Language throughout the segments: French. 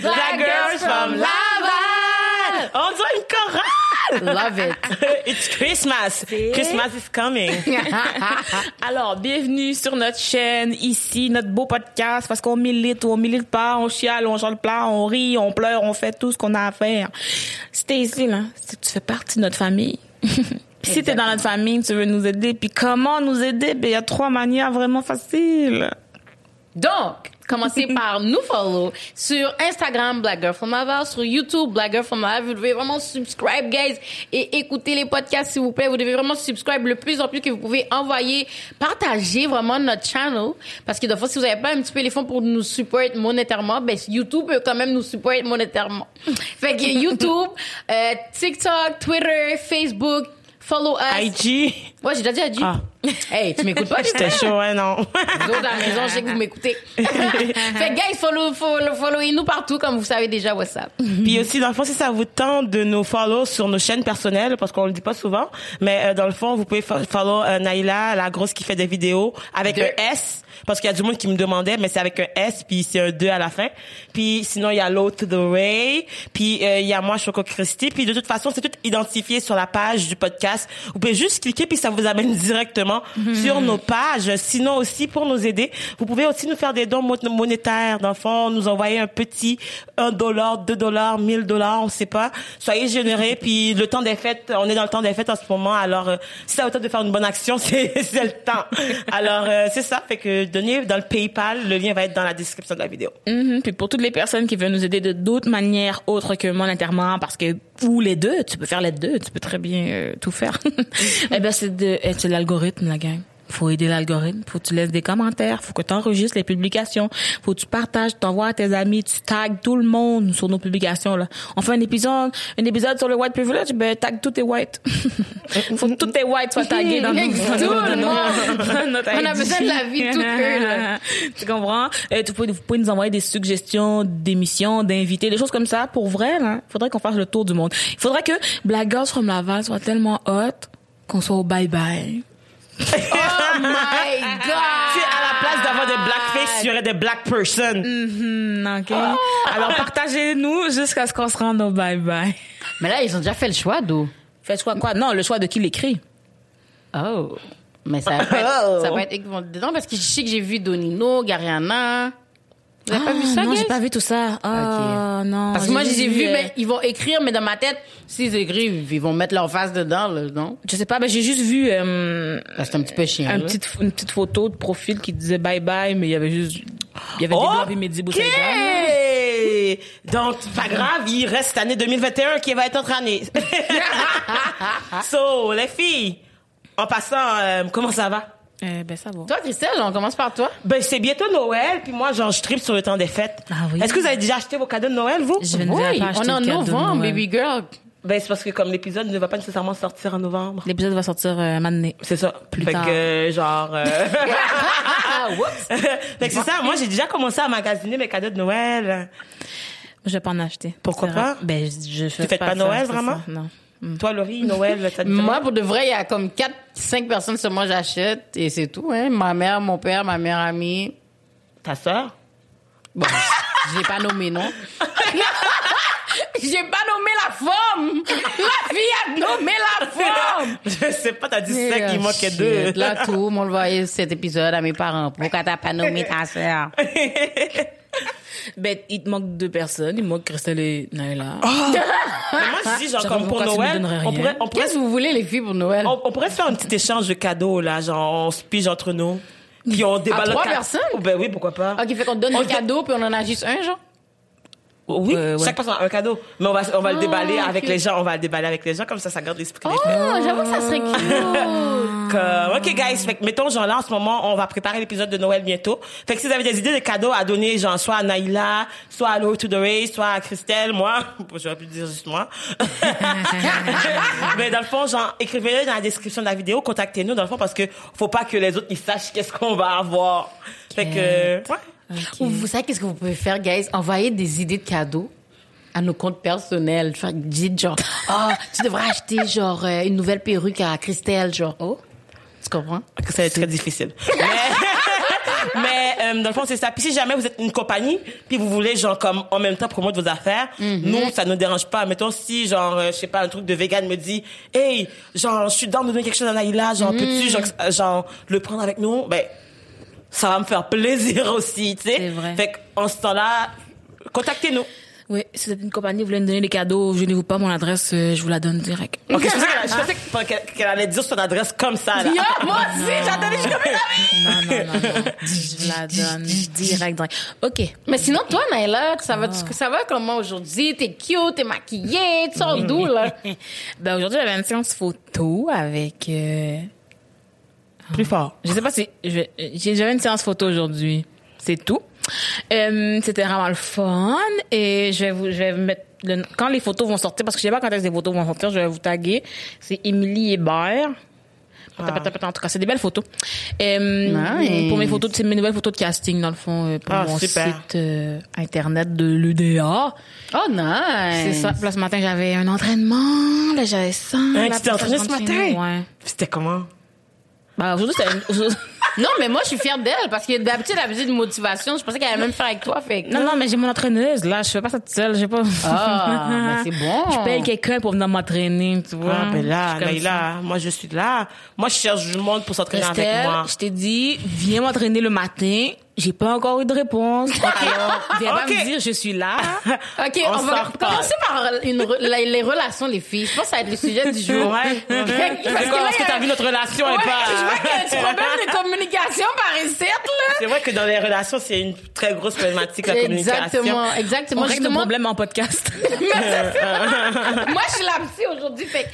Black girls from Laval. On dirait une chorale. Love it. It's Christmas. Christmas is coming. Alors, bienvenue sur notre chaîne, ici, notre beau podcast, parce qu'on milite ou on milite pas, on chiale, on chante plat, on rit, on pleure, on fait tout ce qu'on a à faire. Si t'es ici, là, tu fais partie de notre famille. si t'es dans notre famille, tu veux nous aider, puis comment nous aider? Ben, il y a trois manières vraiment faciles. Donc, commencez par nous follow sur Instagram Black Girl from Laval, sur YouTube Black Girl from Laval. Vous devez vraiment subscribe, guys, et écouter les podcasts, s'il vous plaît. Vous devez vraiment subscribe le plus en plus que vous pouvez envoyer, partager vraiment notre channel. Parce que de fois, si vous n'avez pas un petit peu les fonds pour nous support monétairement, ben, YouTube peut quand même nous support monétairement. fait que YouTube, euh, TikTok, Twitter, Facebook, follow us. IG. Ouais, j'ai déjà dit IG. Ah. Hey, tu m'écoutes pas? J'étais chaud, hein, non. Vous autres à la maison, je sais que vous m'écoutez. fait guys, follow, follow, followez-nous partout, comme vous savez déjà WhatsApp. Puis aussi, dans le fond, si ça vous tente de nous follow sur nos chaînes personnelles, parce qu'on le dit pas souvent, mais euh, dans le fond, vous pouvez fo- follow euh, Naïla, la grosse qui fait des vidéos, avec un S, parce qu'il y a du monde qui me demandait, mais c'est avec un S, puis c'est un 2 à la fin. Puis sinon, il y a l'autre The Ray, puis euh, il y a moi, Choco Christy. Puis de toute façon, c'est tout identifié sur la page du podcast. Vous pouvez juste cliquer, puis ça vous amène directement sur nos pages. Sinon aussi, pour nous aider, vous pouvez aussi nous faire des dons mon- monétaires. Dans le fond, nous envoyer un petit 1 dollar, 2 dollars, 1000 dollars, on sait pas. Soyez généreux. Puis le temps des fêtes, on est dans le temps des fêtes en ce moment. Alors, euh, si ça vous tente de faire une bonne action, c'est c'est le temps. Alors, euh, c'est ça. Fait que donnez dans le PayPal. Le lien va être dans la description de la vidéo. Mhm. Puis pour toutes les personnes qui veulent nous aider de d'autres manières autres que monétairement, parce que ou les deux, tu peux faire les deux, tu peux très bien euh, tout faire. eh ben c'est de eh, c'est l'algorithme la gang. Faut aider l'algorithme, faut que tu laisses des commentaires, faut que tu enregistres les publications, faut que tu partages, t'envoies à tes amis, tu tags tout le monde sur nos publications là. On fait un épisode, un épisode sur le white privilege, ben tag tous tes whites. faut que tous tes whites soient tagués dans nos, Tout dans dans notre On a besoin de la vie de tout eux, là. tu comprends? Euh, tu pouvez, vous pouvez nous envoyer des suggestions d'émissions, d'invités, des choses comme ça. Pour vrai, là, il faudrait qu'on fasse le tour du monde. Il faudrait que Black Girls from Laval soit tellement hot qu'on soit au bye-bye. Oh my God! Si à la place d'avoir des blackface, il y aurait des black person. Hmm, OK? Alors, partagez-nous jusqu'à ce qu'on se rende au bye-bye. Mais là, ils ont déjà fait le choix, d'où? Faites quoi? Quoi? Non, le choix de qui l'écrit. Oh. Mais ça va pas être, ça va être vont dedans parce que je sais que j'ai vu Donino, Gariana. Vous avez pas vu ça, Ah, Non, guys? j'ai pas vu tout ça. Ah, non. Parce que moi, je les ai vus, mais ils vont écrire, mais dans ma tête, s'ils écrivent, ils vont mettre leur face dedans, là, non? Je sais pas, mais j'ai juste vu euh, Là, C'est un petit peu chiant, un là. petite, une petite photo de profil qui disait bye-bye, mais il y avait juste... Il y avait des blancs et Mehdi Boussaïdan. Donc, pas grave, il reste cette année 2021 qui va être notre année. so, les filles, en passant, euh, comment ça va? Eh ben, ça va. Toi, Christelle, on commence par toi. Ben, c'est bientôt Noël, puis moi, genre, je tripe sur le temps des fêtes. Ah oui. Est-ce que vous avez déjà acheté vos cadeaux de Noël, vous? Je ne Oui, pas on est en novembre, Noël. baby girl. Ben, c'est parce que comme l'épisode ne va pas nécessairement sortir en novembre. L'épisode va sortir euh, maintenant. C'est ça. Plus fait tard. que, euh, genre... euh, Ah, whoops. fait que c'est ça. Moi, j'ai déjà commencé à magasiner mes cadeaux de Noël. Je vais pas en acheter. Pourquoi pas? Ben, je, je fais fêtes pas ça, Noël, c'est vraiment? ça. Non. Mm. Toi, Laurie, Noël, dit Moi, pour de vrai, il y a comme 4, 5 personnes moi j'achète et c'est tout, hein. Ma mère, mon père, ma meilleure amie. Ta sœur? Bon, j'ai pas nommé, non? j'ai pas nommé la femme! La fille a nommé la femme! Je sais pas, t'as dit cinq, il oh, manquait deux. Là, tout, on le voyait cet épisode à mes parents. Pourquoi t'as pas nommé ta sœur? Ben, il te manque deux personnes. Il manque Christelle et Naila. Mais moi, je dis, genre, J'avoue, comme pour Noël, donnerais on rien? pourrait, on pourrait, Qu'est-ce que vous voulez, les filles, pour Noël? on, on pourrait se faire un petit échange de cadeaux, là, genre, on se pige entre nous. Puis on déballe trois le ca- personnes? Oh, Ben oui, pourquoi pas. Ok, fait qu'on te donne On un te- cadeau puis on en a juste un, genre? Oui, Euh, ouais. chaque personne a un cadeau. Mais on va, on va le Ah, déballer avec ok. les gens, on va le déballer avec les gens, comme ça, ça garde l'esprit. des Oh, fêtes. j'avoue que ça serait cute. Comme, ok, guys, fait que, mettons, genre, là, en ce moment, on va préparer l'épisode de Noël bientôt. Fait que si vous avez des idées de cadeaux à donner, genre, soit à Naïla, soit à Lord to the Race, soit à Christelle, moi, j'aurais pu dire juste moi. Mais dans le fond, genre, écrivez-le dans la description de la vidéo, contactez-nous, dans le fond, parce que faut pas que les autres, ils sachent qu'est-ce qu'on va avoir. Fait que, ouais. Ou Vous savez qu'est-ce que vous pouvez faire, guys? Envoyer des idées de cadeaux à nos comptes personnels. Dites genre, ah, tu devrais acheter genre euh, une nouvelle perruque à Christelle, genre, oh. Tu comprends? que ça va être très difficile. Mais, mais euh, dans le fond, c'est ça. Puis si jamais vous êtes une compagnie, puis vous voulez, genre, comme, en même temps, promouvoir vos affaires, Mhm. nous, ça nous dérange pas. Mettons, si, genre, euh, je sais pas, un truc de vegan me dit, hey, genre, je suis dans de donner quelque chose à Naïla, genre, Mhm. peux-tu, genre, genre, le prendre avec nous? Ben, ça va me faire plaisir aussi, tu sais. C'est vrai. Fait qu'en ce temps-là, contactez-nous. Oui, si vous êtes une compagnie, vous voulez me donner des cadeaux, je vous pas mon adresse, euh, je vous la donne direct. Ok, je pensais qu'elle- je pensais que- qu'elle qu'elle allait dire son adresse comme ça, là. Yo, moi aussi, j'attendais, je suis comme Non, non, non, non. Je vous la donne direct, direct. OK. Mais sinon, toi, Naila, ça va, ça va comment aujourd'hui? T'es cute, t'es maquillée, tu sors d'où, là? Ben, aujourd'hui, j'avais une séance photo avec, euh, Plus fort. Je sais pas si j'ai j'avais une séance photo aujourd'hui. C'est tout. Euh, c'était vraiment le fun et je vais vous je vais mettre le- quand les photos vont sortir parce que je sais pas quand est-ce que les photos vont sortir, je vais vous taguer. C'est Émilie Hébert. Ah. En tout cas, c'est des belles photos. Euh, Nice. Pour mes photos, c'est mes nouvelles photos de casting dans le fond euh, pour Ah, mon super. site euh, internet de l'UDA. Oh, nice. C'est ça. Là, ce matin, j'avais un entraînement. Là, j'avais ça. Hein, Là, tu t'es je ce matin? Ouais. C'était comment? Bah, aujourd'hui, une- Non, mais moi, je suis fière d'elle parce que d'habitude, elle faisait de motivation. Je pensais qu'elle allait même faire avec toi. Fait que- Non, non, mais j'ai mon entraîneuse, là. Je fais pas ça toute seule. J'ai pas. Ah, mais c'est bon. Je paye quelqu'un pour venir m'entraîner, tu vois. Ah, ben là, Je suis comme ça. Naïla, moi, je suis là. Moi, je cherche du monde pour s'entraîner avec moi. je t'ai dit, viens m'entraîner le matin. J'ai pas encore eu de réponse. Alors, viens pas me dire, je suis là. OK, On on, va commencer par une re- la- les relations, les filles. Je pense que ça va être le sujet du jour. Ouais. Parce que là, Parce que t'as vu notre relation Ouais, et je vois pas. qu'il y a un petit problème de communication par ici, là. C'est vrai que dans les relations, c'est une très grosse problématique, la communication. Exactement, exactement. On règle le problème en podcast. moi, je suis la psy aujourd'hui. Fait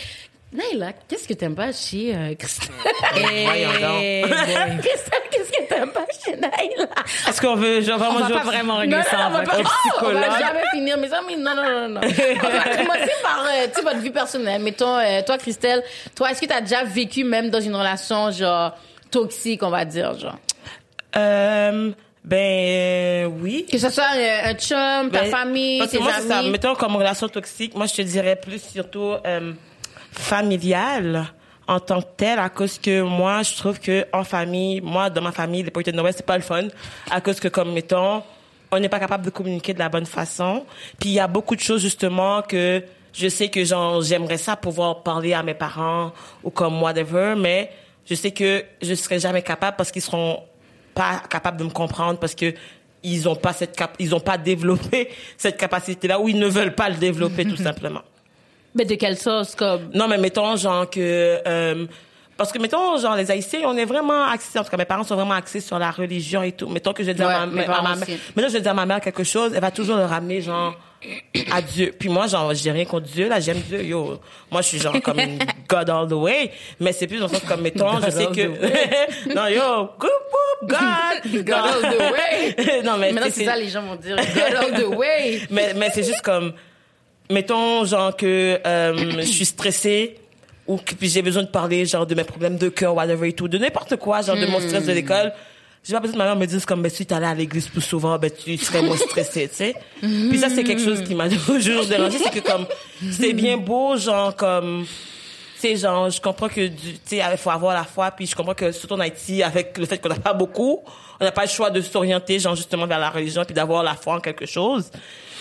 que, Naïla, qu'est-ce que t'aimes pas chez euh, Christelle? Christelle, qu'est-ce que t'aimes pas chez Naïla? Est-ce qu'on veut, genre, On vraiment va jouer pas vraiment régler non, ça on en va fait. pas, Au oh, on psychologue. va jamais finir. Mais amis, non, non, non, non. On va commencer par, euh, tu sais, votre vie personnelle. Mettons, euh, toi, Christelle, toi, est-ce que t'as déjà vécu même dans une relation, genre, toxique, on va dire, genre? Euh, ben, euh, oui. Que ce soit euh, un chum, ta Ben, famille, parce que tes moi, c'est ça. Mettons comme relation toxique, moi, je te dirais plus surtout euh, familiale en tant que telle, à cause que moi, je trouve que en famille, moi, dans ma famille, les parties de Noël, c'est pas le fun, à cause que, comme, mettons, on n'est pas capable de communiquer de la bonne façon. Puis il y a beaucoup de choses, justement, que je sais que, j'aimerais ça pouvoir parler à mes parents ou comme whatever, mais je sais que je serai jamais capable parce qu'ils seront pas capables de me comprendre parce que ils ont pas cette cap ils ont pas développé cette capacité là ou ils ne veulent pas le développer tout simplement. Mais de quelle sauce, comme? Non mais mettons genre que euh, parce que mettons genre les haïtiens on est vraiment axés en tout cas mes parents sont vraiment axés sur la religion et tout. Mettons que je dis Ouais, à ma, à mère mettons je dis à ma mère quelque chose, elle va toujours le ramener genre à Dieu. Puis moi, genre, j'ai rien contre Dieu, là, j'aime Dieu, yo. Moi, je suis genre comme une God all the way. Mais c'est plus dans le sens comme, mettons, je sais que, non, yo, God. God all the way. non, mais Maintenant, c'est- c'est ça, les gens vont dire. God all the way. mais, mais c'est juste comme, mettons, genre que euh, je suis stressée ou que puis j'ai besoin de parler, genre de mes problèmes de cœur, whatever et tout, de n'importe quoi, genre de mon stress de l'école. J'ai pas besoin que ma mère me dise comme, ben, si t'allais à l'église plus souvent, ben, tu serais moins stressée, tu sais. Puis ça, c'est quelque chose qui m'a toujours dérangé, c'est que comme, c'est bien beau, genre, comme, sais, genre, je comprends que, tu sais, il faut avoir la foi, puis je comprends que, surtout en Haïti, avec le fait qu'on n'a pas beaucoup, on n'a pas le choix de s'orienter, genre, justement, vers la religion, puis d'avoir la foi en quelque chose.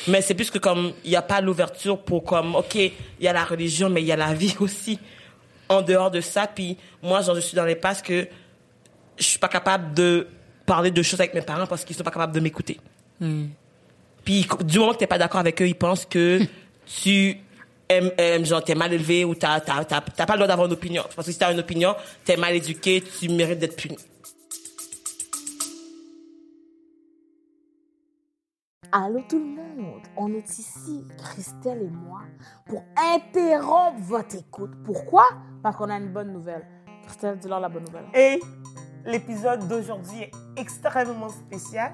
Mais c'est plus que comme, il n'y a pas l'ouverture pour comme, OK, il y a la religion, mais il y a la vie aussi. En dehors de ça, puis moi, genre, je suis dans les passes que je suis pas capable de parler de choses avec mes parents parce qu'ils sont pas capables de m'écouter. Puis du moment que t'es pas d'accord avec eux, ils pensent que tu genre t'es mal élevé ou t'as t'as t'as t'as pas le droit d'avoir une opinion. Parce que si t'as une opinion, t'es mal éduqué, tu mérites d'être puni. Allô tout le monde, on est ici, Christelle et moi, pour interrompre votre écoute. Pourquoi? Parce qu'on a une bonne nouvelle. Christelle, dis-leur la bonne nouvelle. Et l'épisode d'aujourd'hui est extrêmement spécial.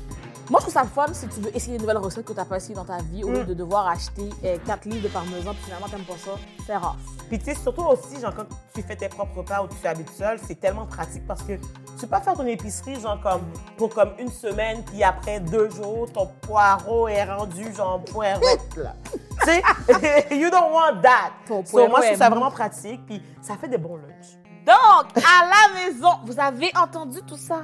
Moi, je trouve ça le fun si tu veux essayer une nouvelle recette que tu n'as pas essayé dans ta vie, au lieu de devoir acheter 4 livres de parmesan, puis finalement, tu n'aimes pas ça. C'est rare. Puis tu sais, surtout aussi, genre, quand tu fais tes propres repas ou tu habites seul, c'est tellement pratique parce que tu peux pas faire ton épicerie, genre, comme, pour comme une semaine, puis après deux jours, ton poireau est rendu, genre, poireautte, là. tu sais, you don't want that. Ton So, moi, je trouve ça vraiment pratique, puis ça fait des bons lunchs. Donc, à la maison, vous avez entendu tout ça?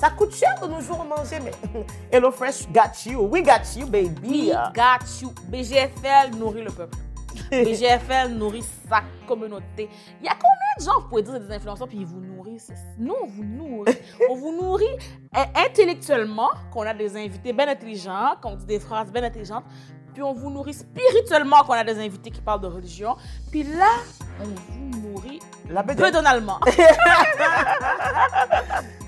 ça coûte cher de nos jours à manger, mais HelloFresh got you. We got you, baby. We got you. BGFL nourrit le peuple. BGFL nourrit sa communauté. Il y a combien de gens, vous pouvez dire, des influenceurs, puis ils vous nourrissent? Nous, on vous nourrit. on vous nourrit euh, intellectuellement, qu'on a des invités bien intelligents, qu'on dit des phrases bien intelligentes, puis on vous nourrit spirituellement, qu'on a des invités qui parlent de religion, puis là, on vous nourrit La bedaine. bedonalement.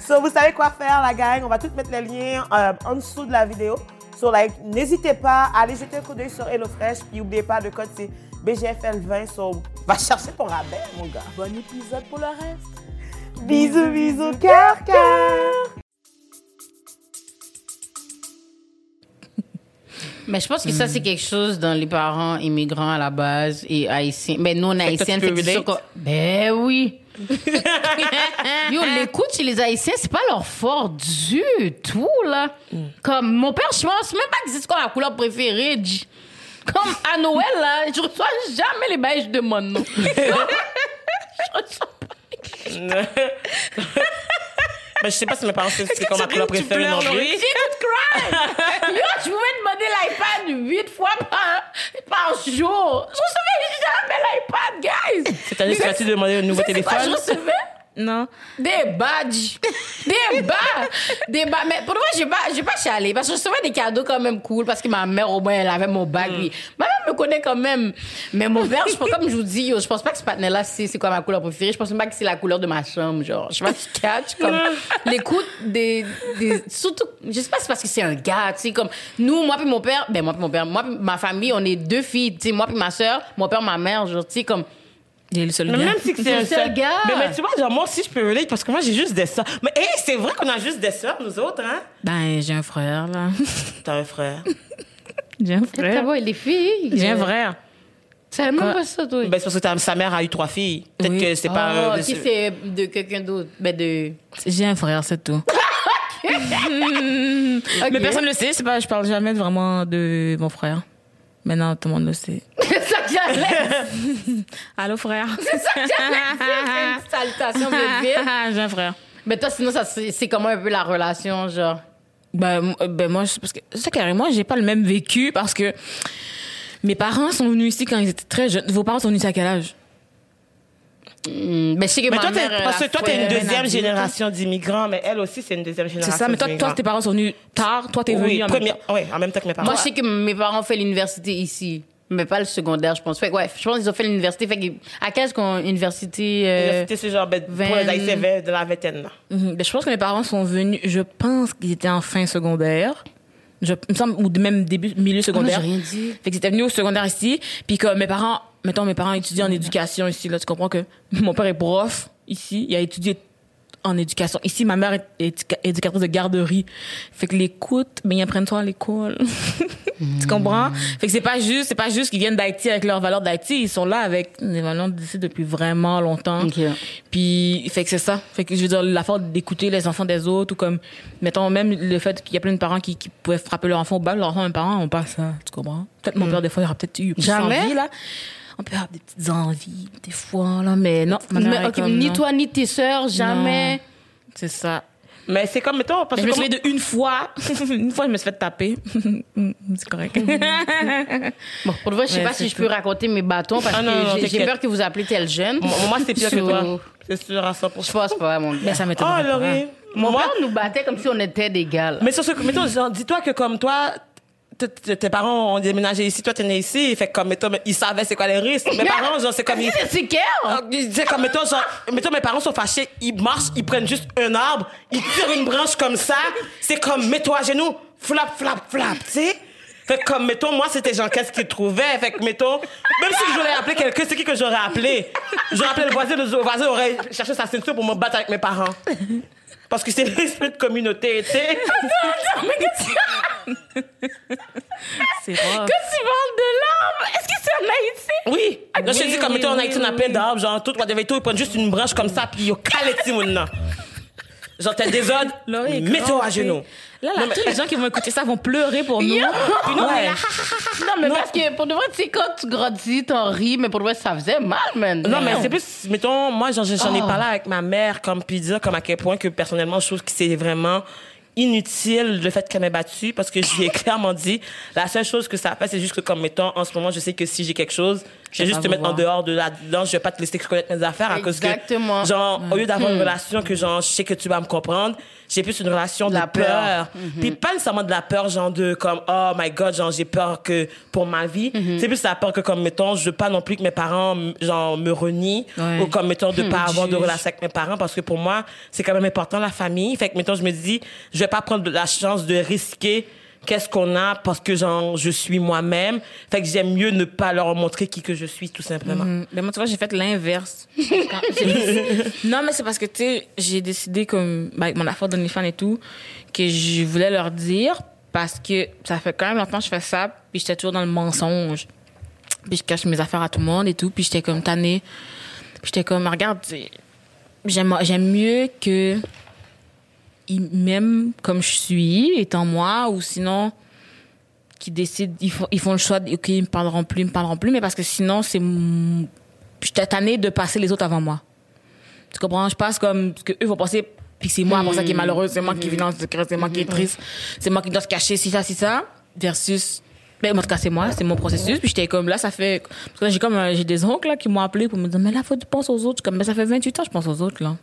So, vous savez quoi faire, la gang. On va tout mettre les liens euh, en dessous de la vidéo. So, like, n'hésitez pas à aller jeter un coup d'œil sur HelloFresh. Puis, n'oubliez pas, le code, c'est BGFL20. So, va chercher ton rabais, mon gars. bon épisode pour le reste. Bisous, bisous, cœur, cœur. Mais je pense que ça, c'est quelque chose dans les parents immigrants à la base et haïtiens. Ben, non que c'est sûr que- Ben oui. Yo, l'écoute chez les haïtiens, c'est pas leur fort du tout, là. Comme, mon père, je pense même pas que c'est quoi ma couleur préférée. Comme, à Noël, là, je reçois jamais les bails, je demande, non. Je reçois pas. Ben, je sais pas si mes parents savent c'est comme ma couleur préférée non plus. Tout cry. Yo, je pouvais demander l'iPad huit fois par, par jour. Je recevais jamais l'iPad, guys. Cette année, tu demander un nouveau je téléphone? recevais Non. des badges. Des bas. Des bas. Mais pour moi, j'ai pas, j'ai pas chialé. Parce que je recevais des cadeaux quand même cool. Parce que ma mère, au moins, elle avait mon bac. Mm. Ma mère me connaît quand même. Mais mon père, je pense, comme je vous dis, je pense pas que ce patinet-là, c'est, c'est quoi ma couleur préférée. Je pense même pas que c'est la couleur de ma chambre. Genre, je sais pas si tu catch. Comme, l'écoute des, des, surtout, je sais pas si c'est parce que c'est un gars, tu sais, comme, nous, moi puis mon père, ben, moi puis mon père, moi puis ma famille, on est deux filles, tu sais, moi puis ma soeur, mon père, ma mère, genre, tu sais, comme, Il est le seul Mais gars. même si que c'est le seul seul gars. Mais, mais tu vois, genre, moi aussi, je peux relate parce que moi, j'ai juste des sœurs. Mais, hey, c'est vrai qu'on a juste des sœurs, nous autres, hein? Ben, j'ai un frère, là. T'as un frère? j'ai un frère. va, les filles. J'ai un frère. C'est même pas ça, toi. Ben, c'est parce que ta- sa mère a eu trois filles. Peut-être Oui. que c'est pas. Ah, euh, ok, c'est- de quelqu'un d'autre. Ben, de. J'ai un frère, c'est tout. Mais personne ne le sait. C'est pas, je parle jamais vraiment de mon frère. Maintenant, tout le monde le sait. C'est j'allais Allô, frère. C'est ça que j'allais. C'est une salutation vite, vite. j'ai un frère. Mais toi, sinon, ça, c'est c'est comment un peu la relation, genre? Ben, euh, ben moi, je- parce que ça carrément, j'ai pas le même vécu parce que mes parents sont venus ici quand ils étaient très jeunes. Vos parents sont venus ici à quel âge? Ben, je sais que Mais ma toi, mère, parce que toi, a t'es une deuxième génération d'immigrants, mais elle aussi, c'est une deuxième C'est génération ça, mais toi, toi, tes parents sont venus tard. Toi, t'es venu Oui, en même première, temps. oui, en même temps que mes parents. Moi, je sais que mes parents ont fait l'université ici. Mais pas le secondaire, je pense. Fait que, ouais, je pense qu'ils ont fait l'université. Fait que, à quelle est-ce qu'on université, euh, L'université, c'est genre, ben, pour les vingt- Haïtiens vers de la vingtaine, là. Mhm. Ben, je pense que mes parents sont venus, je pense qu'ils étaient en fin secondaire. Je, il me semble, ou même début, milieu moi, secondaire. j'ai rien dit. Fait qu'ils étaient venus au secondaire ici. Puis que mes parents, mettons, mes parents étudient en éducation ici. Là, tu comprends que mon père est prof ici. Il a étudié en éducation. Ici, ma mère est éduca- éducatrice de garderie. Fait que l'écoute, ben, ils apprennent ça à l'école. Tu comprends? Fait que c'est pas juste, c'est pas juste qu'ils viennent d'Haïti avec leurs valeurs d'Haïti. Ils sont là avec des valeurs d'ici depuis vraiment longtemps. Ok. Puis, fait que c'est ça. Fait que je veux dire, la force d'écouter les enfants des autres ou comme, mettons, même le fait qu'il y a plein de parents qui, qui pouvaient frapper leur enfant au bac, leurs enfants, mes parents ont pas ça. Tu comprends? Peut-être mon père, des fois, il aura peut-être eu plus Jamais? envie, là. On peut avoir des petites envies, des fois, là, mais non. Mais, comme, ni non. toi ni tes sœurs, jamais. C'est ça. Mais c'est comme, mettons, parce Je que me comme- souviens de une fois, une fois, je me suis fait taper. c'est correct. Bon, pour de vrai, je sais Ouais, pas si je peux raconter mes bâtons parce Ah, non, que j'ai- peur que vous appelez tel jeune. Moi, moi, c'est pire que toi. C'est sûr à 100%. Je pense pas, mon gars. Mais ça Oh, m'étonnerait pas. Laurie. Mon Moi, père nous battait comme si on était des gars. là. mais sur ce, mettons, dis-toi que comme toi, tes parents ont déménagé ici, toi, t'es né ici, fait comme, mettons, ils savaient c'est quoi les risques. Mes parents, genre, c'est comme, ils, C'est quel? Ah, comme, mettons, genre, mettons, mes parents sont fâchés, ils marchent, ils prennent juste un arbre, ils tirent une branche comme ça, c'est comme, mets-toi à genoux, flap, flap, flap, tu sais? Fait comme, mettons, moi, c'était genre, qu'est-ce qu'ils trouvaient? Fait que, mettons, même si je voulais appeler quelqu'un, c'est qui que j'aurais appelé? J'aurais appelé le voisin, le voisin aurait cherché sa ceinture pour me battre avec mes parents. Parce que c'est l'esprit de communauté, tu sais? C'est rough. tu parles de l'arbre, est-ce que c'est en Haïti? Oui. Là, je te dis, comme, mettons, en Haïti, on a plein d'arbres, genre, tout, whatever, tout, ils prennent juste une branche comme ça, puis ils calent les moun, là. Genre, t'as des ordres, Laurie est mets-toi à genoux. Là, là, Non, mais- tous les gens qui vont écouter ça vont pleurer pour nous. Yo! Puis nous, on est Ouais. là. Non, mais parce que pour de vrai, tu sais, quand tu grandis, t'en ris, mais pour de vrai, ça faisait mal, man. Non, mais c'est plus, mettons, moi, j'en, j'en ai Oh. parlé avec ma mère, comme, puis dire, comme à quel point que personnellement, je trouve que c'est vraiment inutile le fait qu'elle m'ait battue parce que je lui ai clairement dit la seule chose que ça fait c'est juste que comme mettons en ce moment je sais que si j'ai quelque chose je vais juste te mettre en dehors de là-dedans je vais pas te laisser connaître mes affaires à cause que genre au lieu d'avoir une relation que genre je sais que tu vas me comprendre j'ai plus une relation de La peur, peur. puis pas nécessairement de la peur genre de comme oh my god genre j'ai peur que pour ma vie. C'est plus la peur que comme mettons je veux pas non plus que mes parents genre me renient. Ouais. ou comme mettons de pas avoir de relation avec mes parents parce que pour moi c'est quand même important la famille. Fait que mettons je me dis je vais pas prendre la chance de risquer qu'est-ce qu'on a parce que genre je suis moi-même fait que j'aime mieux ne pas leur montrer qui que je suis tout simplement Mm. Mais moi, tu vois, j'ai fait l'inverse. Non, mais c'est parce que, tu sais, j'ai décidé, comme, avec mon affaire d'OnlyFans et tout, que je voulais leur dire parce que ça fait quand même longtemps que je fais ça, puis j'étais toujours dans le mensonge. Puis je cache mes affaires à tout le monde et tout, puis j'étais comme tannée. Puis j'étais comme, regarde, j'aime mieux que ils m'aiment comme je suis, étant moi, ou sinon, qui décident, ils font, ils font le choix, de, OK, ils me parleront plus, ils me parleront plus, mais parce que sinon, c'est. mon- J'étais tannée de passer les autres avant moi. Tu comprends? Je passe comme. Parce que eux vont penser. Puis c'est moi, pour ça, qui est malheureux, c'est moi qui vis dans le secret, c'est moi qui est triste, c'est moi qui dois se cacher, si ça, si ça. Versus. Ben, en tout cas, c'est moi, c'est mon processus. Puis j'étais comme là, ça fait. Parce que j'ai comme. euh, J'ai des oncles là, qui m'ont appelé pour me dire, mais là, faut que tu penses aux autres. Je suis comme, mais ça fait 28 ans, je pense aux autres, là.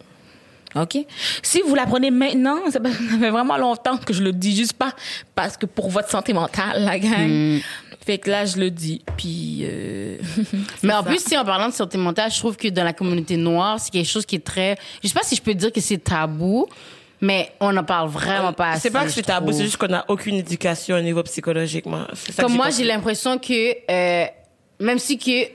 OK? Si vous l'apprenez maintenant, ça fait vraiment longtemps que je le dis juste pas parce que pour votre santé mentale, la gang. Fait que là, je le dis. Puis. euh, Mais en ça. plus, si en parlant de santé mentale, je trouve que dans la communauté noire, c'est quelque chose qui est très. Je sais pas si je peux dire que c'est tabou, mais on n'en parle vraiment pas assez. c'est pas que c'est tabou c'est juste qu'on n'a aucune éducation au niveau psychologique moi C'est ça que Comme moi, j'ai l'impression que euh, même si que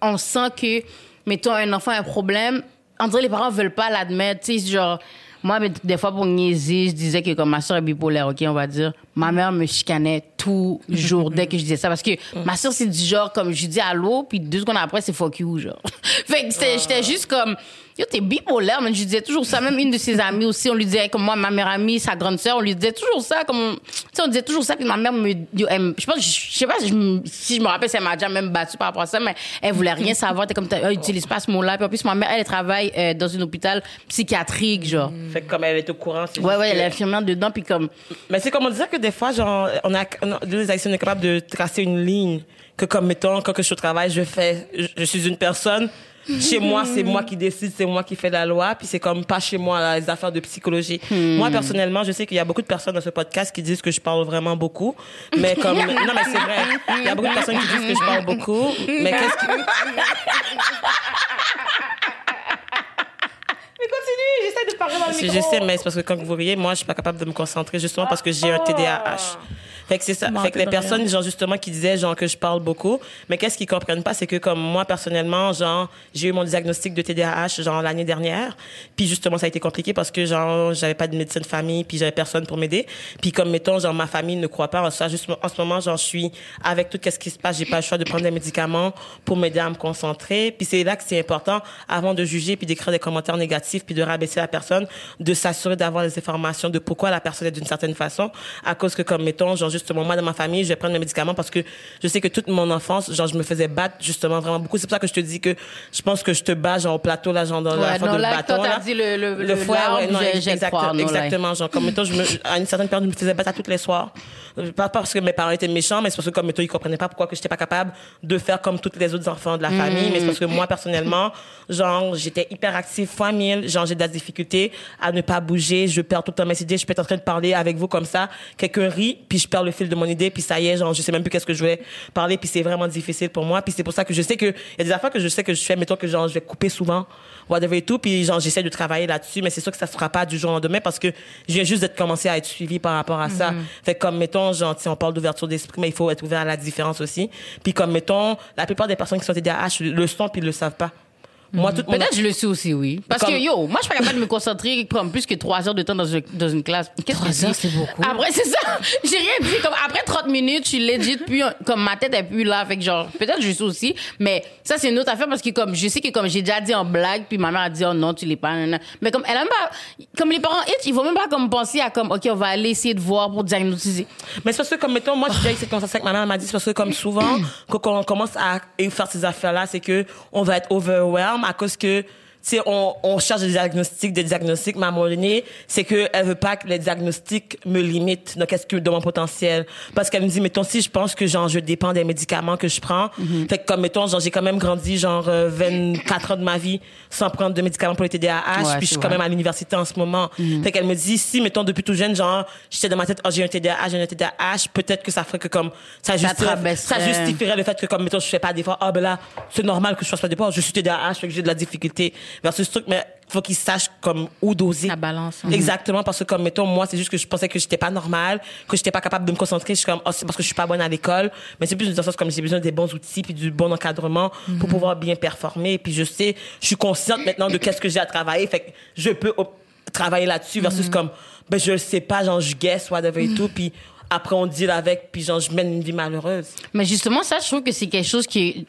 on sent que mettons un enfant a un problème, on les parents veulent pas l'admettre. Tu sais, genre moi, des fois pour niaiser, je disais que comme ma soeur est bipolaire, ok, on va dire, ma mère me chicanait toujours dès que je disais ça. Parce que ma soeur c'est du genre comme je dis allô puis deux secondes après c'est fuck you genre. fait que j'étais juste comme yo t'es bipolaire mais je disais toujours ça. Même une de ses amies aussi on lui disait comme moi ma meilleure amie sa grande sœur on lui disait toujours ça comme tu sais on disait toujours ça puis ma mère me yo, elle- je pense je sais pas si je, me- si je me rappelle si elle m'a déjà même battu par rapport à ça mais elle voulait rien savoir. T'es comme ah, utilise pas ce mot là puis en plus ma mère elle, elle travaille euh, dans un hôpital psychiatrique genre. Fait que comme elle est au courant c'est ouais ouais que- elle est infirmière dedans puis comme Mais c'est comme on disait que des fois, genre, on a, on a- les Haïtiens, on est capable de tracer une ligne. Que comme, mettons, quand je suis au travail, je fais, je, je suis une personne. Chez moi, c'est moi qui décide, c'est moi qui fais la loi, puis c'est comme pas chez moi, là, les affaires de psychologie. Moi, personnellement, je sais qu'il y a beaucoup de personnes dans ce podcast qui disent que je parle vraiment beaucoup. Mais comme, non, mais c'est vrai. Il y a beaucoup de personnes qui disent que je parle beaucoup. Mais qu'est-ce qui, Mais continue, j'essaie de parler dans le Je, micro. je sais, mais c'est parce que quand vous riez, moi, je suis pas capable de me concentrer justement parce que j'ai un TDAH. Fait que c'est ça. Fait que les personnes, genre, justement, qui disaient, genre, que je parle beaucoup. Mais qu'est-ce qu'ils comprennent pas, c'est que, comme moi, personnellement, genre, j'ai eu mon diagnostic de TDAH, genre, l'année dernière. Puis, justement, ça a été compliqué parce que, genre, j'avais pas de médecin de famille, puis j'avais personne pour m'aider. Puis, comme, mettons, genre, ma famille ne croit pas en ça. Juste, en ce moment, genre, je suis avec tout ce qui se passe, j'ai pas le choix de prendre des médicaments pour m'aider à me concentrer. Puis, c'est là que c'est important, avant de juger, puis d'écrire des commentaires négatifs, puis de rabaisser la personne, de s'assurer d'avoir les informations de pourquoi la personne est d'une certaine façon. À cause que, comme, mettons, genre, justement, moi, dans ma famille, je vais prendre mes médicaments parce que je sais que toute mon enfance, genre, je me faisais battre, justement, vraiment beaucoup. C'est pour ça que je te dis que je pense que je te bats, genre, au plateau, là, genre, dans la fin de le là, bâton, toi, là. dit le- le- le l'arbre, ouais, non, exact- croire, non, là. exactement, genre, comme, mettons, je me, à une certaine période, je me faisais battre à tous les soirs. Pas parce que mes parents étaient méchants, mais c'est parce que, comme, mettons, ils comprenaient pas pourquoi que j'étais pas capable de faire comme tous les autres enfants de la famille, mais c'est parce que moi, personnellement, genre, j'étais hyper active fois mille, genre, j'ai de la difficulté à ne pas bouger, je perds tout le temps mes idées, je peux être en train de parler avec vous comme ça, quelqu'un rit, puis je perds le fil de mon idée, puis ça y est, genre, je sais même plus qu'est-ce que je voulais parler, puis c'est vraiment difficile pour moi, puis c'est pour ça que je sais que, il y a des affaires que je sais que je fais, mettons que, genre, je vais couper souvent, whatever et tout, puis genre, j'essaie de travailler là-dessus, mais c'est sûr que ça se fera pas du jour au lendemain parce que je viens juste d'être commencé à être suivi par rapport à ça. Fait que comme, mettons, genre, si on parle d'ouverture d'esprit, mais il faut être ouvert à la différence aussi. Puis comme, mettons, la plupart des personnes qui sont TDAH le sont puis ils le savent pas. Moi, toute mon Peut-être je le suis aussi, oui. Parce Comme- que, yo, moi, je suis pas capable de me concentrer comme plus que trois heures de temps dans une, dans une classe. Qu'est-ce que Trois heures, dis? c'est beaucoup. Après, c'est ça. J'ai rien dit. Comme après 30 minutes, je suis legit, puis comme ma tête est plus là. Fait que genre, peut-être je le suis aussi. Mais ça, c'est une autre affaire parce que comme, je sais que comme j'ai déjà dit en blague, puis ma mère a dit, oh non, tu l'es pas, nanana. Mais comme, elle aime pas, comme les parents itch, ils vont même pas comme penser à comme, OK, on va aller essayer de voir pour diagnostiquer. Mais c'est parce que, comme, mettons, moi, j'ai déjà eu cette conversation avec ma mère, elle m'a dit, c'est parce que, comme souvent, quand on commence à faire ces affaires-là, c'est que on va être overwhelmed à cause que, sais, on, on cherche des diagnostics, des diagnostics, mais à un moment donné, c'est que elle veut pas que les diagnostics me limitent dans qu'est-ce que, de mon potentiel. Parce qu'elle me dit, mettons, si je pense que, genre, je dépends des médicaments que je prends, fait que, comme, mettons, genre, j'ai quand même grandi, genre, euh, 24 ans de ma vie sans prendre de médicaments pour le TDAH, Ouais, puis je suis quand vrai. même à l'université en ce moment. Mhm. Fait qu'elle me dit, si, mettons, depuis tout jeune, genre, j'étais dans ma tête, oh, j'ai un TDAH, j'ai un TDAH, peut-être que ça ferait que comme, ça, justifierait, ça justifierait le fait que comme, mettons, je fais pas d'efforts. Ah, ben là, c'est normal que je fasse pas d'efforts, je suis TDAH, fait que j'ai de la difficulté. Versus ce truc, mais faut qu'ils sachent comme où doser. La balance. hein. Exactement, parce que comme, mettons, moi, c'est juste que je pensais que j'étais pas normal, que j'étais pas capable de me concentrer. Je suis comme, oh, c'est parce que je suis pas bonne à l'école. Mais c'est plus dans le sens comme j'ai besoin des bons outils puis du bon encadrement pour pouvoir bien performer. Puis je sais, je suis consciente maintenant de qu'est-ce que j'ai à travailler. Fait que je peux travailler là-dessus versus comme, ben, je le sais pas, genre, je guess, whatever et tout. Puis après, on deal avec, puis genre, je mène une vie malheureuse. Mais justement, ça, je trouve que c'est quelque chose qui est.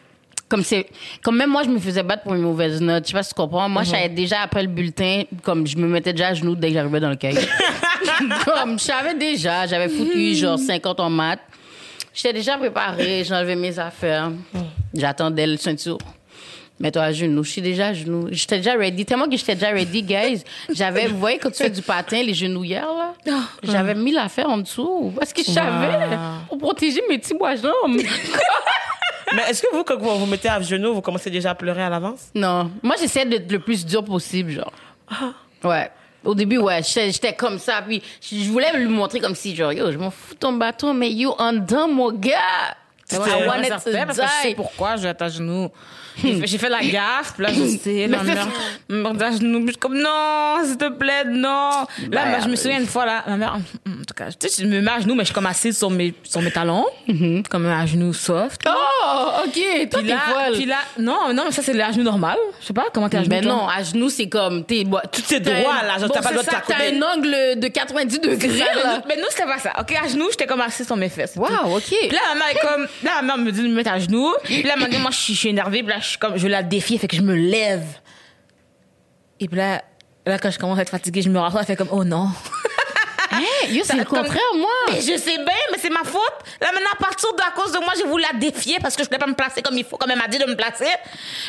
Comme c'est. Comme même moi, je me faisais battre pour mes mauvaises notes. Je sais pas si tu comprends. Moi, je savais déjà après le bulletin, comme je me mettais déjà à genoux dès que j'arrivais dans le cahier. comme je savais déjà, j'avais foutu genre 50 en maths. J'étais déjà préparée, j'enlevais mes affaires. J'attendais le ceinture. Mets-toi à genoux. Je suis déjà à genoux. J'étais déjà ready. Tellement que j'étais déjà ready, guys. J'avais, vous voyez, quand tu fais du patin, les genouillères, là, j'avais mis l'affaire en dessous. Parce que je savais, pour protéger mes petits bois jambes. Mais est-ce que vous, quand vous vous mettez à genoux, vous commencez déjà à pleurer à l'avance? Non. Moi, j'essaie d'être le plus dur possible, genre. Ouais. Au début, ouais, j'étais comme ça. Puis, je voulais lui montrer comme si, genre, yo, je m'en fous ton bâton, mais you, en dedans, mon gars. I C'était- wanted Ça to fait parce que je sais die. pourquoi je vais être à genoux. J'ai fait- la gaffe, puis là, je Mais me à genoux, puis je suis comme, non, s'il te plaît, non. Là, Ben, moi, je me souviens une fois, là, ma mère, en tout cas, tu sais, je me mets à genoux, mais je suis comme assise sur mes, sur mes talons, comme un genou soft. Oh, OK. Toi, Puis t'es là, puis là, non, non, mais ça, c'est le genou normal. Je sais pas, comment t'es à genoux, Ben toi? non, à genoux, c'est comme, t'es, bon, Tout c'est t'as droit, là. Genre, bon, t'as pas le droit de T'as un angle de 90 degrés, là. Mais nous, c'était pas ça. OK, à genoux, j'étais comme assise sur mes fesses. Wow, OK. Puis là, ma mère est comme, là, ma mère me dit de me mettre à genoux. Puis là, maintenant, moi, je suis, je suis énervée. Puis là, je suis comme, je la défier, fait que je me lève. Et puis là, là, quand je commence à être fatiguée, je me rassois, elle fait comme, oh non. Hey, c'est le comme- contraire, moi. Mais je sais bien, mais c'est ma faute. Là, maintenant, à partir de à cause de moi, j'ai voulu la défier parce que je voulais pas me placer comme il faut, comme elle m'a dit de me placer.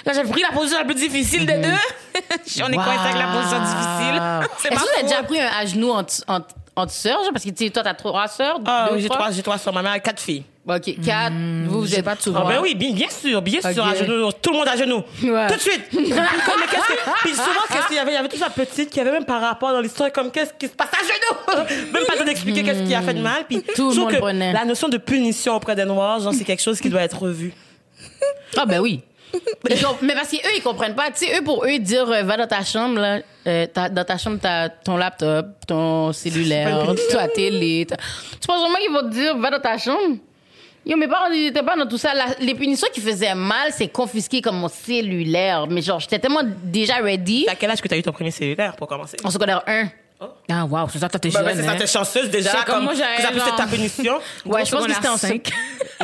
Là, j'ai pris la position la plus difficile des deux. On est coincé avec la position difficile. Est-ce que vous avez déjà pris un à genoux entre, entre, entre sœurs? Parce que, tu toi, t'as trois sœurs. Ah, oui, j'ai trois, j'ai trois sur ma mère, quatre filles. OK, quatre. vous, vous j'ai êtes pas de Ah souvent. ben oui, bien, bien sûr, bien sûr, à genoux, tout le monde à genoux. Ouais. Tout de suite. Comme, mais qu'est-ce que- Puis souvent, qu'est-ce qu'il y avait? Il y avait toute sa petite qui avait même par rapport dans l'histoire, comme qu'est-ce qui se passe à genoux? Même pas d'expliquer qu'est-ce qui a fait de mal. Puis Tout le je trouve monde que prenait. La notion de punition auprès des Noirs, genre, c'est quelque chose qui doit être revu. Ah, ben oui. Ils mais parce qu'eux, ils comprennent pas. Tu sais, eux, pour eux, dire euh, va dans ta chambre, là, euh, t'as- dans ta chambre, t'as ton laptop, ton cellulaire, ta télé. t'as- Tu penses vraiment qu'ils vont te dire, va dans ta chambre? Yo, mes parents n'étaient pas dans tout ça. La- les punitions qui faisaient mal, c'est confisquer comme mon cellulaire. Mais genre, j'étais tellement déjà ready. À quel âge que t'as eu ton premier cellulaire pour commencer? En secondaire 1. Ah, wow, c'est ça, toi, t'es Bah, jeune. ben, c'est ça, hein. t'es chanceuse déjà. C'est comme Comme, moi, j'avais que ça puisse être ta punition. Ouais, je pense que c'était en 5.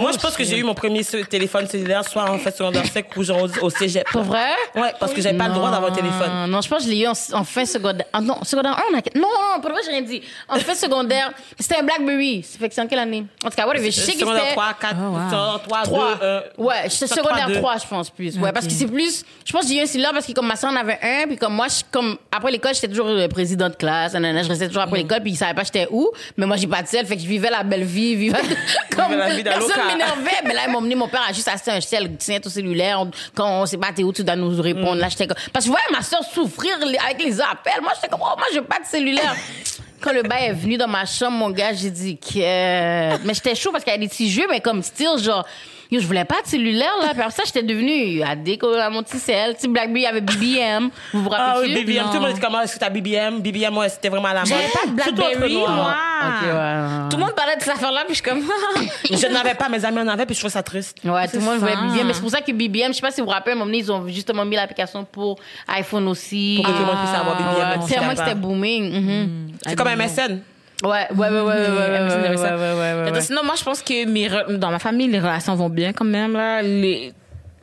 Moi, je pense que j'ai eu mon premier téléphone cellulaire soit en fait secondaire 5 ou genre au, au cégep. Pour vrai? Ouais, parce que j'avais pas le droit d'avoir un téléphone. Non, non, je pense que je l'ai eu en, en fin secondaire. Ah non, secondaire 1, on a. Non, non, pour vrai, j'ai rien dit. En fin secondaire, c'était un Blackberry. Ça fait que c'est en quelle année? En tout cas, whatever. Je sais que Secondaire c'était. 3, 4, Oh, wow. 3, 3. 2, ouais, j'étais ça, secondaire 3, 3, je pense plus. Ouais, parce que c'est plus. Je pense que j'ai eu un cellulaire parce que comme ma soeur en avait un, puis comme moi, je, comme après l'école, j'étais toujours le président de classe, nanana, je restais toujours après l'école, puis ils savaient pas j'étais où. Mais moi, j'ai pas de sel, fait que je vivais la belle vie, vivais comme la vie personne. M'énervait. Mais là, ils m'ont emmené, mon père a juste acheté un sel, tiens ton cellulaire. Quand on pas t'es où, tu dois nous répondre. Là, j'étais comme. Parce que je voyais ma soeur souffrir avec les appels. Moi, j'étais comme, oh, moi, j'ai pas de cellulaire. Quand le bail est venu dans ma chambre, mon gars, j'ai dit que. Mais j'étais chaud parce qu'il y avait des petits jeux, mais comme style, genre. Yo, je voulais pas de cellulaire, là. Puis après ça, j'étais devenue addict à mon petit sel. Tu sais, Blackberry avait BBM. Vous vous Ah rappelez oui, BBM. Tout le monde dit comment est-ce que t'as BBM? BBM, ouais, c'était vraiment à la mode. J'avais pas de Blackberry, moi. Ok, ouais. Tout le monde parlait de cette affaire-là, puis je suis comme. Je n'avais pas, mes amis en avaient, puis je trouvais ça triste. Ouais, tout le monde voulait BBM. Mais c'est pour ça que BBM, je sais pas si vous vous rappelez, à un moment donné, ils ont justement mis l'application pour iPhone aussi. Pour que tout le monde puisse avoir BBM. Ouais, même si tellement t'as que pas. c'était booming. Mhm. C'est comme MSN. Ouais, ouais, ouais, ouais, ouais, ouais, avait ouais, ça. ouais, ouais, ouais, ouais. Sinon, moi, je pense que mes re- dans ma famille, les relations vont bien quand même. Là. Les,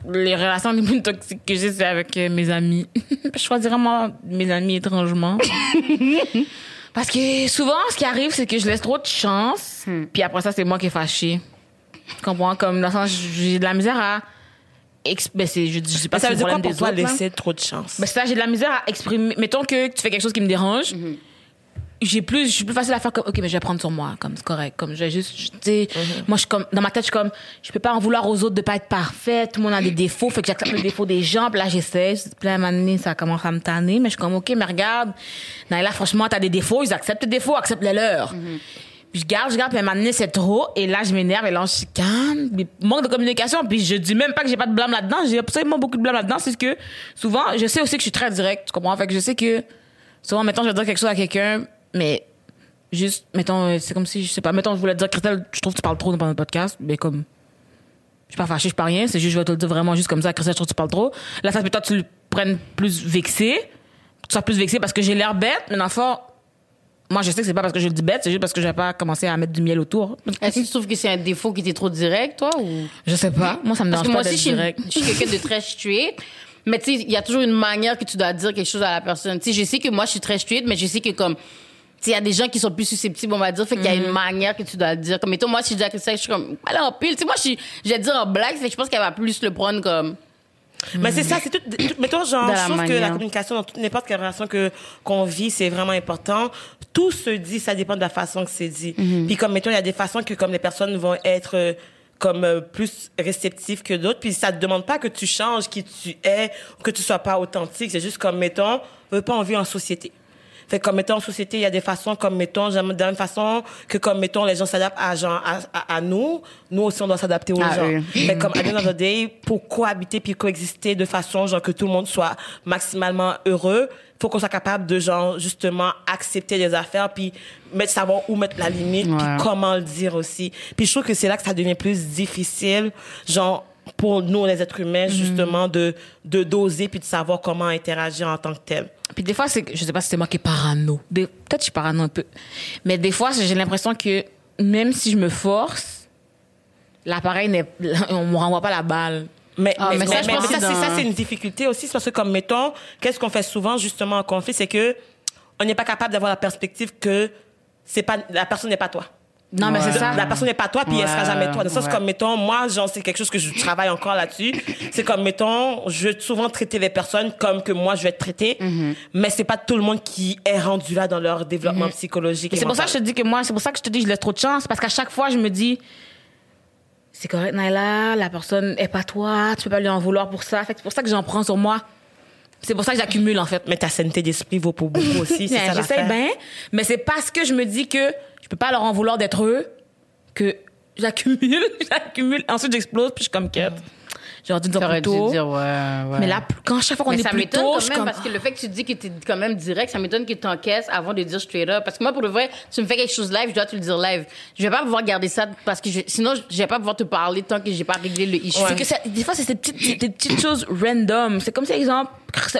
les relations les plus toxiques que j'ai, c'est avec euh, mes amis. je choisis vraiment mes amis étrangement. Parce que souvent, ce qui arrive, c'est que je laisse trop de chance. Puis après ça, c'est moi qui est fâchée. Tu comprends? Comme dans le sens, j'ai de la misère à. Ben, c'est, je, je dis pas Ça si veut dire le quoi pour toi autres, là. laisser trop de chance? Ben, c'est ça, j'ai de la misère à exprimer. Mettons que tu fais quelque chose qui me dérange. J'ai plus, je suis plus facile à faire comme, ok, mais je vais prendre sur moi, comme c'est correct, comme je vais juste, je- tu sais, moi je suis comme, dans ma tête je suis comme, je peux pas en vouloir aux autres de pas être parfaite, tout le monde a des défauts, fait que j'accepte les défauts des gens, puis là j'essaie, là à donné, ça commence à me tanner, mais je suis comme, ok, mais regarde, là franchement t'as des défauts, ils acceptent tes défauts, accepte les leurs. Puis je garde, je garde, puis à un moment donné, c'est trop. Et là, je m'énerve, et là, on se chicane. Puis manque de communication. Puis je dis même pas que j'ai pas de blâme là-dedans. J'ai absolument beaucoup de blâme là-dedans. C'est que souvent, je sais aussi que je suis très direct. Tu comprends? Fait que je sais que souvent, mettons, je vais dire quelque chose à quelqu'un, mais juste, mettons, euh, c'est comme si, je sais pas, mettons, je voulais te dire, Christelle, je trouve que tu parles trop dans notre podcast. Mais comme, je suis pas fâchée, je suis pas rien. C'est juste, je vais te le dire vraiment juste comme ça, Christelle, je trouve que tu parles trop. Là, ça peut que tu le prennes plus vexé. Tu sois plus vexé parce que j'ai l'air bête, mais dans le fond, moi, je sais que c'est pas parce que je le dis bête, c'est juste parce que j'ai pas commencé à mettre du miel autour. Est-ce que tu trouves que c'est un défaut qui était trop direct, toi, ou? Je sais pas. Moi, ça me Parce dérange que moi pas aussi, suis, direct. je suis quelqu'un de très straight. Mais tu sais, il y a toujours une manière que tu dois dire quelque chose à la personne. Tu sais, je sais que moi, je suis très straight, mais je sais que comme, il y a des gens qui sont plus susceptibles, on va dire. Fait qu'il y a Mhm. une manière que tu dois le dire. Comme, mettons, moi, si je dis à quelqu'un, je suis comme, allez, en pile. Tu sais, moi, je suis, je vais dire en blague, fait que je pense qu'elle va plus le prendre comme, Mais c'est ça, c'est tout, tout- mettons, genre, je trouve que la communication dans toute n'importe quelle relation que, qu'on vit, c'est vraiment important. Tout se dit, ça dépend de la façon que c'est dit. Puis comme, mettons, il y a des façons que, comme les personnes vont être, euh, comme euh, plus réceptives que d'autres, puis ça te demande pas que tu changes qui tu es, que tu sois pas authentique. C'est juste comme, mettons, on veut pas en vivre en société. Fait comme mettons en société, il y a des façons comme mettons j'aime- de la même façon que comme mettons les gens s'adaptent à genre à, à, à nous, nous aussi on doit s'adapter aux À gens. eux. Fait comme à the end of the day, pour cohabiter puis coexister de façon genre que tout le monde soit maximalement heureux, faut qu'on soit capable de genre justement accepter les affaires puis mettre savoir où mettre la limite Ouais. puis comment le dire aussi. Puis je trouve que c'est là que ça devient plus difficile genre pour nous les êtres humains justement de de doser puis de savoir comment interagir en tant que tel. Puis des fois, c'est, je sais pas si c'est moi qui est parano. Des- peut-être que je suis parano un peu. Mais des fois, j'ai l'impression que même si je me force, l'appareil n'est, on me renvoie pas la balle. Mais, Ah, mais, mais ça, mais- c'est, dans- ça, c'est une difficulté aussi, parce que, comme, mettons, qu'est-ce qu'on fait souvent, justement, en conflit, c'est que on n'est pas capable d'avoir la perspective que c'est pas, la personne n'est pas toi. Non, mais c'est ça. La personne n'est pas toi, puis elle sera jamais toi. De sens ouais. comme, mettons, moi, genre, c'est quelque chose que je travaille encore là-dessus. C'est comme, mettons, je vais souvent traiter les personnes comme que moi, je vais être traitée. Mm-hmm. Mais c'est pas tout le monde qui est rendu là dans leur développement psychologique. Et c'est pour ça que je te dis que moi, c'est pour ça que je te dis que je laisse trop de chance. Parce qu'à chaque fois, je me dis, c'est correct, Naila, la personne est pas toi, tu peux pas lui en vouloir pour ça. Fait que c'est pour ça que j'en prends sur moi. C'est pour ça que j'accumule, en fait. Mais ta sainteté d'esprit vaut pour beaucoup aussi, c'est ça J'essaie bien, mais c'est parce que je me dis que je peux pas leur en vouloir d'être eux que j'accumule, j'accumule. Ensuite, j'explose, puis je suis comme quête. J'aurais dû dire plus dû tôt. dire, ouais, ouais. Mais là, quand chaque fois qu'on est ça plus m'étonne tôt, quand même comme, parce que le fait que tu dis que t'es quand même direct, ça m'étonne que t'encaisses avant de dire straight up. Parce que moi, pour le vrai, tu me fais quelque chose live, je dois te le dire live. Je vais pas pouvoir garder ça parce que je- sinon, je vais pas pouvoir te parler tant que j'ai pas réglé le issue. C'est que ça- des fois, c'est ces petites, ces petites choses random. C'est comme si, exemple,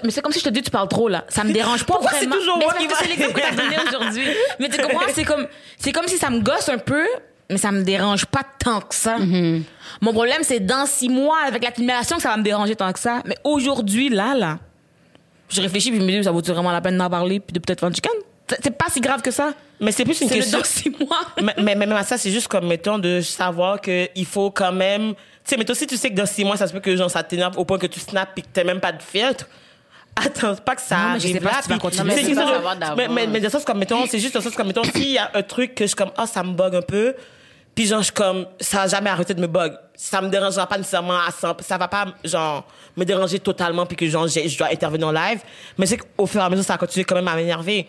mais c'est comme si je te dis, tu parles trop, là. Ça me dérange pas Pourquoi c'est vraiment. toujours Mais c'est l'exemple que t'as donné aujourd'hui. Mais tu comprends? C'est comme, c'est comme si ça me gosse un peu, mais ça me dérange pas tant que ça. Mm-hmm. Mon problème, c'est dans six mois, avec l'accumulation, que ça va me déranger tant que ça. Mais aujourd'hui, là, là, je réfléchis puis je me dis, ça vaut vraiment la peine d'en parler puis de peut-être vendre du chicken? C'est pas si grave que ça. Mais c'est plus une le question. dans six mois. mais, mais, mais même à ça, c'est juste comme, mettons, de savoir qu'il faut quand même. Tu sais, mettons, si tu sais que dans six mois, ça se peut que genre, ça t'énerve au point que tu snaps et que t'as même pas de filtre. Attends pas que ça Non, mais je arrive sais pas là. si tu vas puis- continuer. Non, mais mais, mais, mais le sens comme, mettons, c'est juste dans le sens comme, mettons, s'il y a un truc que je suis comme, ah, ça me bug un peu, puis genre, je comme, ça a jamais arrêté de me bug. Ça me dérangera pas nécessairement à 100, ça va pas, genre, me déranger totalement puis que genre, je dois intervenir en live. Mais c'est qu'au fur et à mesure, ça continue quand même à m'énerver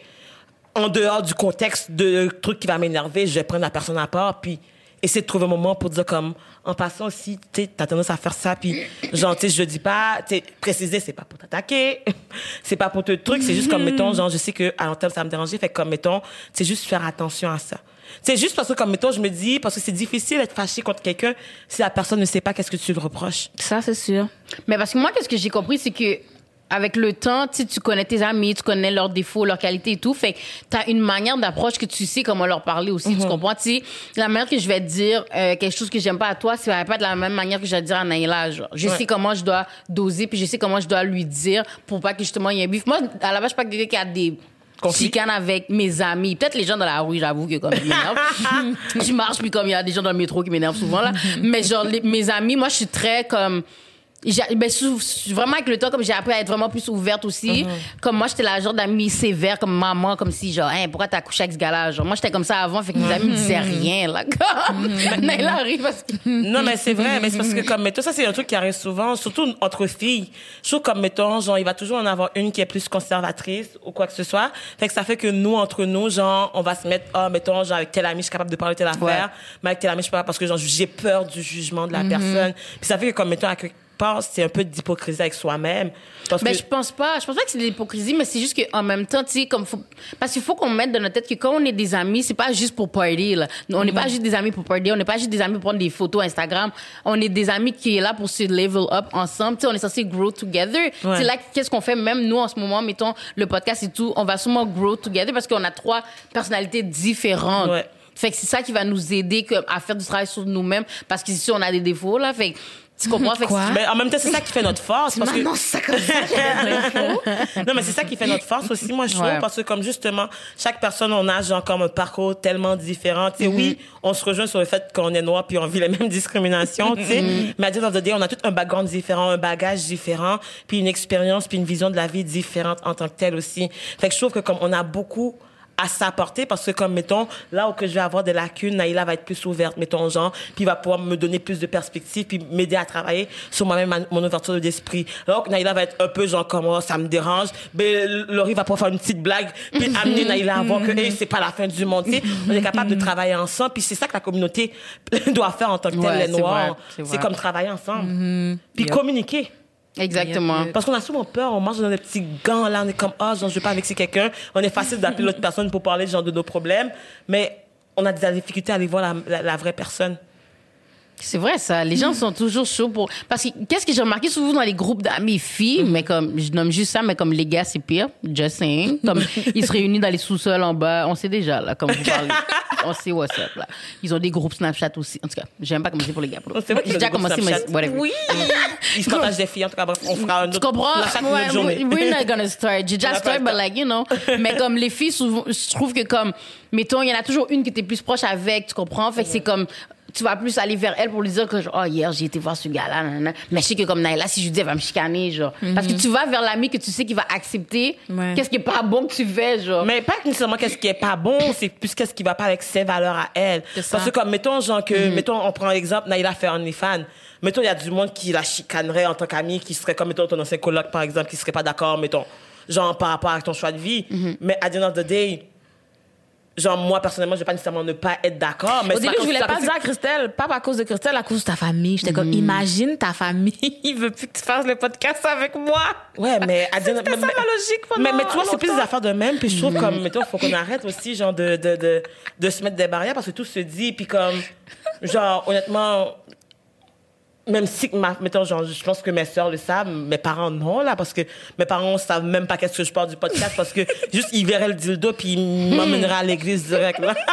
en dehors du contexte de truc qui va m'énerver, je vais prendre la personne à part, puis essayer de trouver un moment pour dire comme, en passant aussi, tu t'as tendance à faire ça, puis genre, tu sais, je dis pas, tu préciser, c'est pas pour t'attaquer, c'est pas pour te truc, c'est juste comme, mettons, genre, je sais que à long terme, ça va me déranger, fait comme, mettons, c'est juste faire attention à ça. C'est juste parce que, comme, mettons, je me dis, parce que c'est difficile d'être fâché contre quelqu'un si la personne ne sait pas qu'est-ce que tu le reproches. Ça, c'est sûr. Mais parce que moi, qu'est-ce que j'ai compris, c'est que avec le temps, tu sais, tu connais tes amis, tu connais leurs défauts, leurs qualités et tout. Fait que t'as une manière d'approche que tu sais comment leur parler aussi. Tu comprends? Tu sais, la manière que je vais te dire euh, quelque chose que j'aime pas à toi, ça va pas de la même manière que je vais te dire à Naïla. Genre. Je Ouais. sais comment je dois doser, puis je sais comment je dois lui dire pour pas que justement il y ait un bif. Moi, à la base, je suis pas quelqu'un qui a des Chicanes avec mes amis. Peut-être les gens dans la rue, j'avoue que comme ils m'énervent. je marche, puis comme il y a des gens dans le métro qui m'énervent souvent, là. Mais genre, les- mes amis, moi, je suis très comme... Ben, vraiment avec le temps comme j'ai appris à être vraiment plus ouverte aussi comme moi j'étais la genre d'amie sévère comme maman comme si genre hein, pourquoi t'as couché avec ce gars-là genre? Moi j'étais comme ça avant fait que mes amis me disaient rien là comme Naila arrive parce que Non, mais c'est vrai, mais c'est parce que, comme, mettons, ça, c'est un truc qui arrive souvent, surtout entre filles. Je trouve, comme, mettons, genre, il va toujours en avoir une qui est plus conservatrice ou quoi que ce soit. Fait que ça fait que nous, entre nous, genre, on va se mettre, ah, mettons, genre, avec tel ami, je suis capable de parler de telle affaire, Ouais. mais avec tel ami, je peux pas parce que, genre, j'ai peur du jugement de la Mm-hmm. personne. Puis ça fait que, comme, mettons, quelque part, c'est un peu d'hypocrisie avec soi-même. Parce Ben, que, je pense pas. Je pense pas que c'est de l'hypocrisie, mais c'est juste qu'en même temps, tu sais, comme faut, parce qu'il faut qu'on mette dans notre tête que quand on est des amis, c'est pas juste pour party, là. On n'est pas juste des amis pour party, on n'est pas juste des amis pour prendre des photos Instagram. On est des amis qui est là pour se level up ensemble. Tu sais, on est censé grow together. C'est là, qu'est-ce qu'on fait, même nous, en ce moment, mettons, le podcast et tout, on va sûrement grow together parce qu'on a trois personnalités différentes. Ouais. Fait que c'est ça qui va nous aider comme, à faire du travail sur nous-mêmes parce qu'ici, on a des défauts, là. Fait que, tu comprends? Fait que mais en même temps, c'est ça qui fait notre force. Parce que, Maman, c'est ça comme ça. non, mais c'est ça qui fait notre force aussi, moi, je trouve, Ouais. parce que comme justement, chaque personne, on a genre comme un parcours tellement différent. Tu sais, oui, on se rejoint sur le fait qu'on est noir puis on vit les mêmes discriminations, tu sais. Mais à dire dans the day, on a tout un background différent, un bagage différent, puis une expérience, puis une vision de la vie différente en tant que telle aussi. Fait que je trouve que comme on a beaucoup à s'apporter parce que comme mettons là où que je vais avoir des lacunes Naïla va être plus ouverte mettons genre puis va pouvoir me donner plus de perspectives puis m'aider à travailler sur moi-même mon ouverture d'esprit. Alors que Naïla va être un peu genre comme oh, ça me dérange ben Laurie va pouvoir faire une petite blague puis amener Naïla à voir que hey, c'est pas la fin du monde on est capable de travailler ensemble puis c'est ça que la communauté doit faire en tant que telle Ouais, les noirs. c'est comme travailler ensemble. Puis Yep. communiquer Exactement. parce qu'on a souvent peur, on marche dans des petits gants, là, on est comme, ah, genre, je veux pas vexer quelqu'un. On est facile d'appeler l'autre personne pour parler genre de nos problèmes, mais on a des difficultés à aller voir la, la, la vraie personne. C'est vrai, ça. Les gens sont toujours chauds pour. Parce que qu'est-ce que j'ai remarqué souvent dans les groupes d'amis filles, mais comme, je nomme juste ça, mais comme les gars, c'est pire. Just saying. Comme, ils se réunissent dans les sous-sols en bas. On sait déjà, là, comme vous parlez. On sait what's up, là. Ils ont des groupes Snapchat aussi. En tout cas, j'aime pas commencer pour les gars. pour C'est vrai J'ai déjà commencé, mais whatever. Oui. Ils se partagent des filles, en tout cas, bref, on fera un autre. Tu comprends? Ouais, journée. We're not gonna start. J'ai déjà start, but like, you know. Mais comme les filles, souvent, je trouve que comme, mettons, il y en a toujours une qui était plus proche avec, tu comprends? Fait que c'est comme, tu vas plus aller vers elle pour lui dire que, genre, oh, hier, j'ai été voir ce gars-là, nanana. Mais je sais que comme Naila, si je lui dis, elle va me chicaner, genre. Parce que tu vas vers l'ami que tu sais qu'il va accepter. Ouais. Qu'est-ce qui est pas bon que tu fais, genre. Mais pas nécessairement qu'est-ce qui est pas bon, c'est plus qu'est-ce qui va pas avec ses valeurs à elle. C'est ça. Parce que comme, mettons, genre que, mettons, on prend l'exemple, Naïla fait OnlyFans. Mettons, il y a du monde qui la chicanerait en tant qu'ami, qui serait comme, mettons, ton ancien coloc, par exemple, qui serait pas d'accord, mettons, genre, par rapport à ton choix de vie. Mais à the end of the day, genre, moi, personnellement, je vais pas nécessairement ne pas être d'accord. Mais Au début, je voulais pas dire à Christelle, pas à cause de Christelle, à cause de ta famille. J'étais comme, imagine ta famille, il veut plus que tu fasses le podcast avec moi. Ouais, mais à dire- mais, ça mais- ma logique mais, mais tu vois, c'est plus des affaires de même. Puis je trouve comme, mettons, faut qu'on arrête aussi, genre, de, de, de, de se mettre des barrières parce que tout se dit. Puis comme, genre, honnêtement, même si, mettons, genre, je pense que mes sœurs le savent, mes parents non, là, parce que mes parents savent même pas qu'est-ce que je parle du podcast parce que juste, ils verraient le dildo puis ils m'emmèneraient à l'église direct, là.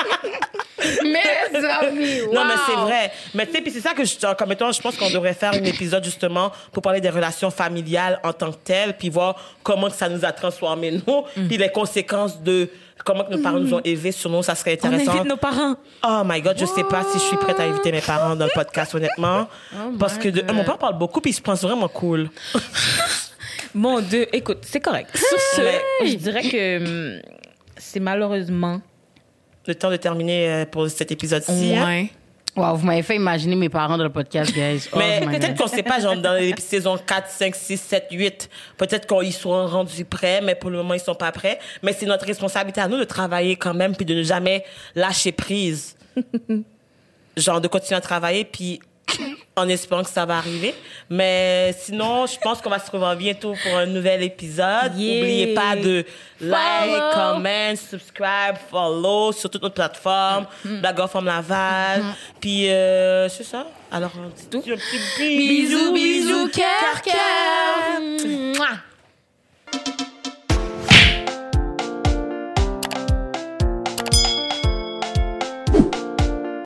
Mes amis, wow. Non, mais c'est vrai. Mais tu sais, puis c'est ça que je, comme étant, je pense qu'on devrait faire un épisode justement pour parler des relations familiales en tant que telles, puis voir comment ça nous a transformés nous, Mm. puis les conséquences de comment que nos parents nous ont élevés sur nous, ça serait On intéressant. invite nos parents. Oh my God, je sais pas si je suis prête à inviter mes parents dans le podcast, honnêtement. parce que de, mon père parle beaucoup, puis il se pense vraiment cool. Mon Dieu, écoute, c'est correct. Sur ce, je dirais que hum, c'est malheureusement. Le temps de terminer euh, pour cet épisode-ci. hein? Wow, vous m'avez fait imaginer mes parents dans le podcast, guys. Oh Mais peut-être qu'on sait pas, genre, dans les saisons 4, 5, 6, 7, 8, peut-être qu'ils seront rendus prêts, mais pour le moment, ils sont pas prêts. Mais c'est notre responsabilité à nous de travailler quand même, puis de ne jamais lâcher prise. genre, de continuer à travailler, puis en espérant que ça va arriver. Mais sinon, je pense qu'on va se revoir bientôt pour un nouvel épisode. Yeah. N'oubliez pas de like, Follow. comment, subscribe, follow sur toutes nos plateformes. Blague Off Femme Laval. Puis, euh, c'est ça. Alors, un petit, un petit bisou, Bisous, bisous, cœur, cœur.